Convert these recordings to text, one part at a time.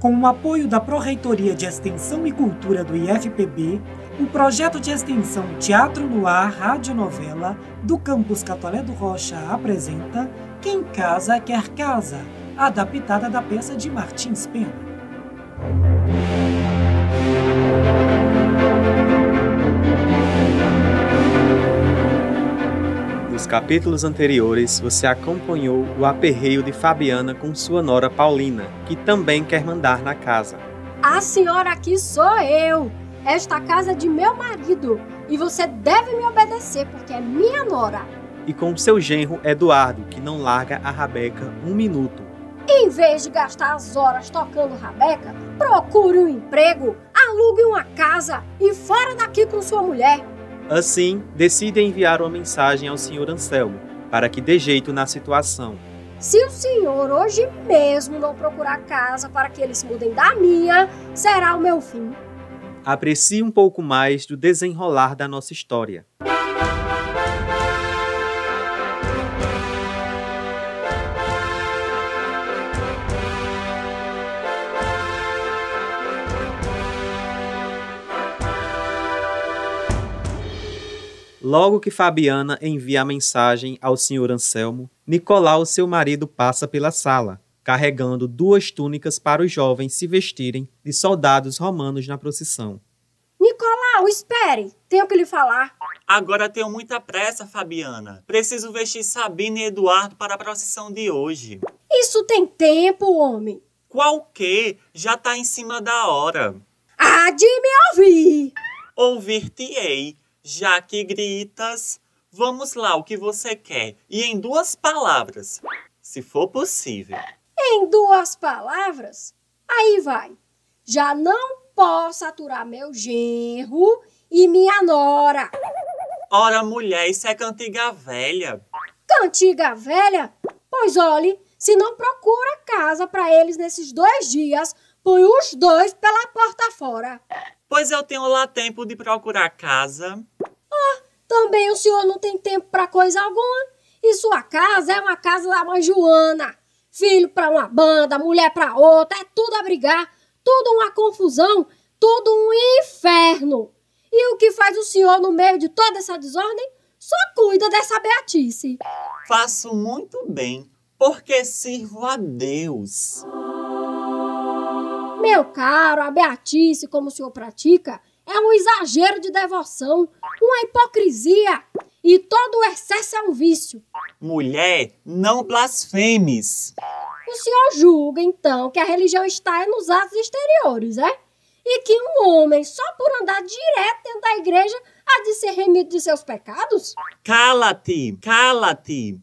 Com o apoio da Pró-Reitoria de Extensão e Cultura do IFPB, o projeto de extensão Teatro no Ar Radionovela do Campus Catolé do Rocha apresenta Quem Casa Quer Casa, adaptada da peça de Martins Pena. Capítulos anteriores, você acompanhou o aperreio de Fabiana com sua nora Paulina, que também quer mandar na casa. A senhora aqui sou eu. Esta casa é de meu marido e você deve me obedecer porque é minha nora. E com seu genro Eduardo, que não larga a Rabeca um minuto. Em vez de gastar as horas tocando Rabeca, procure um emprego, alugue uma casa e fora daqui com sua mulher. Assim, decide enviar uma mensagem ao Sr. Anselmo, para que dê jeito na situação. Se o senhor hoje mesmo não procurar casa para que eles mudem da minha, será o meu fim. Aprecie um pouco mais do desenrolar da nossa história. Logo que Fabiana envia a mensagem ao Sr. Anselmo, Nicolau, seu marido, passa pela sala, carregando duas túnicas para os jovens se vestirem de soldados romanos na procissão. Nicolau, espere! Tenho que lhe falar. Agora tenho muita pressa, Fabiana. Preciso vestir Sabina e Eduardo para a procissão de hoje. Isso tem tempo, homem. Qual que? Já tá em cima da hora. Há de me ouvir! Ouvir-te-ei, já que gritas. Vamos lá, o que você quer? E em duas palavras, se for possível. Em duas palavras, aí vai. Já não posso aturar meu genro e minha nora. Ora, mulher, isso é cantiga velha. Cantiga velha? Pois olhe, se não procura casa para eles nesses dois dias, põe os dois pela porta fora. Pois eu tenho lá tempo de procurar casa. Também o senhor não tem tempo para coisa alguma. E sua casa é uma casa da mãe Joana. Filho para uma banda, mulher para outra, é tudo a brigar, tudo uma confusão, tudo um inferno. E o que faz o senhor no meio de toda essa desordem? Só cuida dessa beatice. Faço muito bem, porque sirvo a Deus. Meu caro, a beatice, como o senhor pratica, é um exagero de devoção, uma hipocrisia. E todo o excesso é um vício. Mulher, não blasfemes. O senhor julga, então, que a religião está nos atos exteriores, é? E que um homem, só por andar direto dentro da igreja, há de ser remido de seus pecados? Cala-te, cala-te.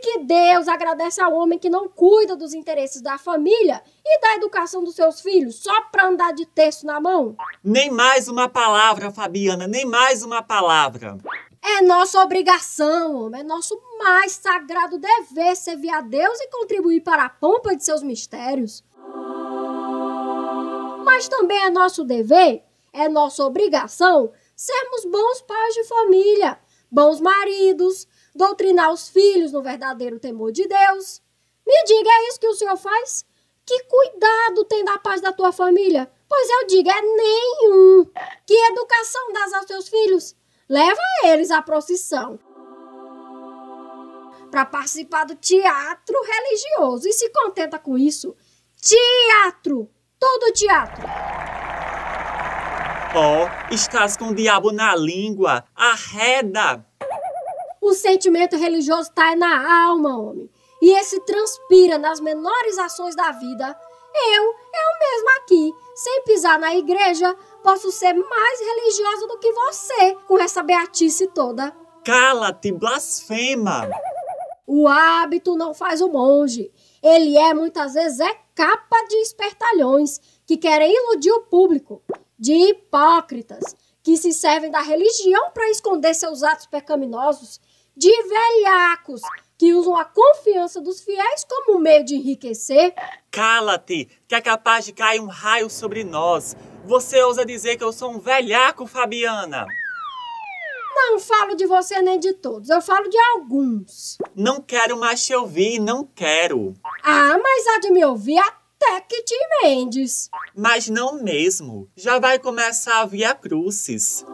Que Deus agradece ao homem que não cuida dos interesses da família e da educação dos seus filhos só para andar de texto na mão? Nem mais uma palavra, Fabiana, nem mais uma palavra. É nossa obrigação, homem, é nosso mais sagrado dever servir a Deus e contribuir para a pompa de seus mistérios. Mas também é nosso dever, é nossa obrigação sermos bons pais de família, bons maridos, doutrinar os filhos no verdadeiro temor de Deus. Me diga, é isso que o senhor faz? Que cuidado tem da paz da tua família? Pois eu digo, é nenhum. Que educação dás aos teus filhos? Leva eles à procissão para participar do teatro religioso e se contenta com isso. Teatro! Todo teatro! Oh, estás com o diabo na língua! Arreda! O sentimento religioso está na alma, homem. E esse transpira nas menores ações da vida. Eu, eu mesma aqui, sem pisar na igreja, posso ser mais religiosa do que você, com essa beatice toda. Cala-te, blasfema! O hábito não faz o monge. Ele é, muitas vezes, é capa de espertalhões que querem iludir o público, de hipócritas que se servem da religião para esconder seus atos pecaminosos, de velhacos que usam a confiança dos fiéis como meio de enriquecer. Cala-te, que é capaz de cair um raio sobre nós. Você ousa dizer que eu sou um velhaco, Fabiana? Não falo de você nem de todos, eu falo de alguns. Não quero mais te ouvir, não quero. Ah, mas há de me ouvir, há Tequiti Mendes. Mas não mesmo. Já vai começar a Via Crucis.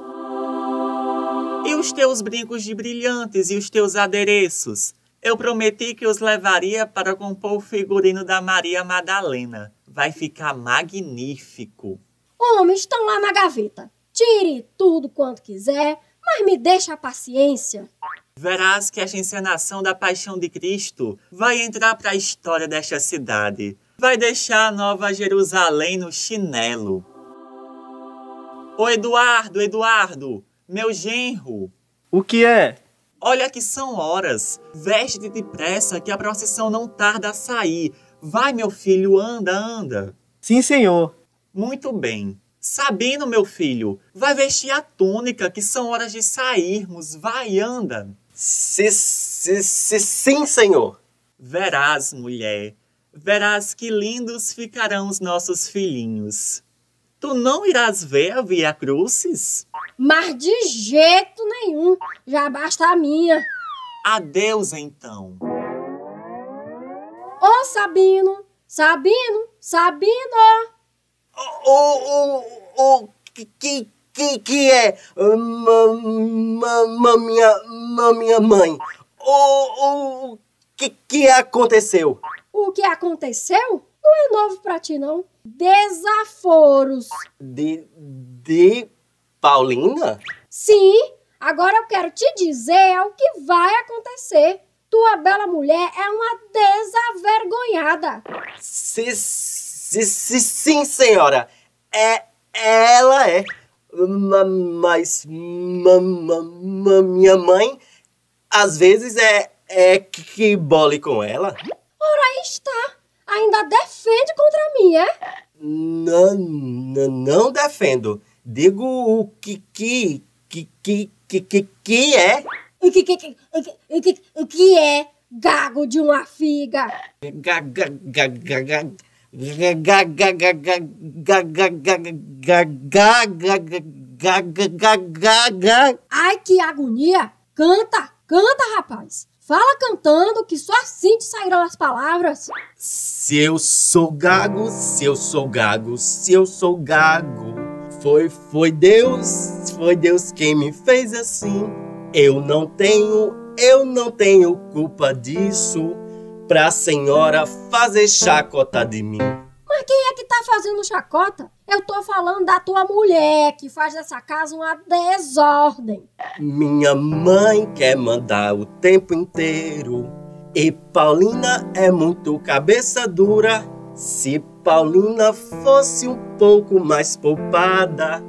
E os teus brincos de brilhantes e os teus adereços? Eu prometi que os levaria para compor o figurino da Maria Madalena. Vai ficar magnífico. Homem, estão lá na gaveta. Tire tudo quanto quiser, mas me deixa a paciência. Verás que esta encenação da paixão de Cristo vai entrar para a história desta cidade. Vai deixar a Nova Jerusalém no chinelo. Ô Eduardo, Eduardo, meu genro, O que é? olha que são horas. Veste-te depressa que a procissão não tarda a sair. Vai, meu filho, anda, anda. Sim, senhor. Muito bem. Sabino, meu filho, vai vestir a túnica que são horas de sairmos. Vai, anda. Si, si, si, sim, senhor. Verás, mulher, verás que lindos ficarão os nossos filhinhos. Tu não irás ver a Via Crucis? Mas de jeito nenhum. Já basta a minha. Adeus, então. Ô Sabino, Sabino, Sabino. O, o, o, que, que, que, é ma, ma, ma, minha, ma, minha mãe? O, o que, que aconteceu? O que aconteceu não é novo pra ti, não. Desaforos. De, de Paulina? Sim, agora eu quero te dizer o que vai acontecer. Tua bela mulher é uma desavergonhada. Si, si, si, sim, senhora. É, ela é. Ma- Mas ma, ma, ma- minha mãe, às vezes, é, é que, bole com ela. Aí está. Ainda defende contra mim, é? Não, não, não defendo. Digo o que que que que que que, é? O que que, que, que, que, que é gago de uma figa? Ai, que agonia! Canta, canta, rapaz! Fala cantando que só assim te sairão as palavras. Se eu sou gago, se eu sou gago, se eu sou gago foi, foi Deus, foi Deus quem me fez assim. Eu não tenho, eu não tenho culpa disso, pra senhora fazer chacota de mim. Mas quem é que tá fazendo chacota? Eu tô falando da tua mulher, que faz dessa casa uma desordem. Minha mãe quer mandar o tempo inteiro. E Paulina é muito cabeça dura. Se Paulina fosse um pouco mais poupada,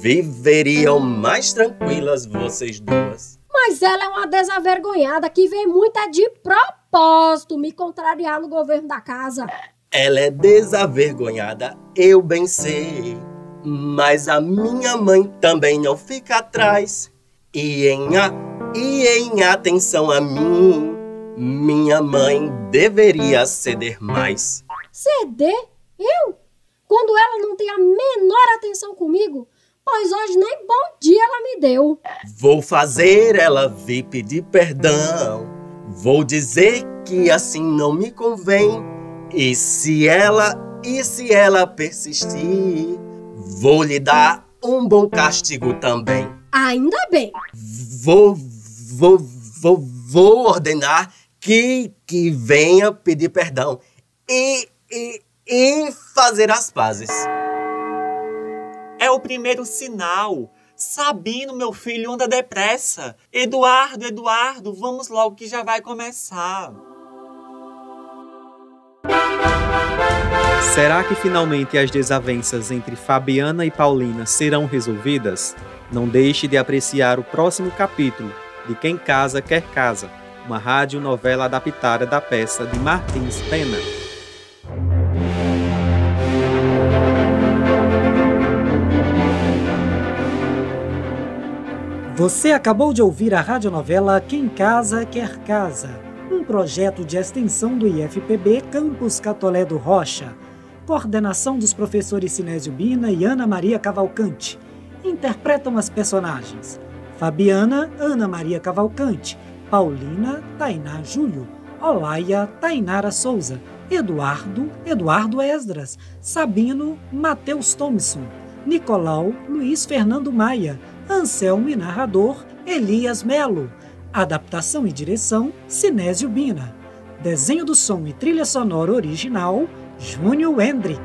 viveriam mais tranquilas vocês duas. Mas ela é uma desavergonhada que vem muito é de propósito me contrariar no governo da casa. Ela é desavergonhada, eu bem sei. Mas a minha mãe também não fica atrás. E em, a, e em atenção a mim, minha mãe deveria ceder mais. Ceder? Eu? Quando ela não tem a menor atenção comigo? Pois hoje nem bom dia ela me deu. Vou fazer ela vir pedir perdão. Vou dizer que assim não me convém. E se ela, e se ela persistir, vou lhe dar um bom castigo também. Ainda bem. Vou, vou, vou, vou ordenar que, que venha pedir perdão e, e, e fazer as pazes. É o primeiro sinal. Sabino, meu filho, anda depressa. Eduardo, Eduardo, vamos logo que já vai começar. Será que finalmente as desavenças entre Fabiana e Paulina serão resolvidas? Não deixe de apreciar o próximo capítulo de Quem Casa Quer Casa, uma rádio novela adaptada da peça de Martins Pena. Você acabou de ouvir a radionovela Quem Casa Quer Casa, um projeto de extensão do IFPB Campus Catolé do Rocha. Coordenação dos professores Sinésio Bina e Ana Maria Cavalcante. Interpretam as personagens: Fabiana, Ana Maria Cavalcante, Paulina, Tainá Júlio, Olaia, Tainara Souza, Eduardo, Eduardo Esdras, Sabino, Matheus Thompson, Nicolau, Luiz Fernando Maia, Anselmo e narrador, Elias Melo. Adaptação e direção, Sinésio Bina. Desenho do som e trilha sonora original, Júnior Hendrick.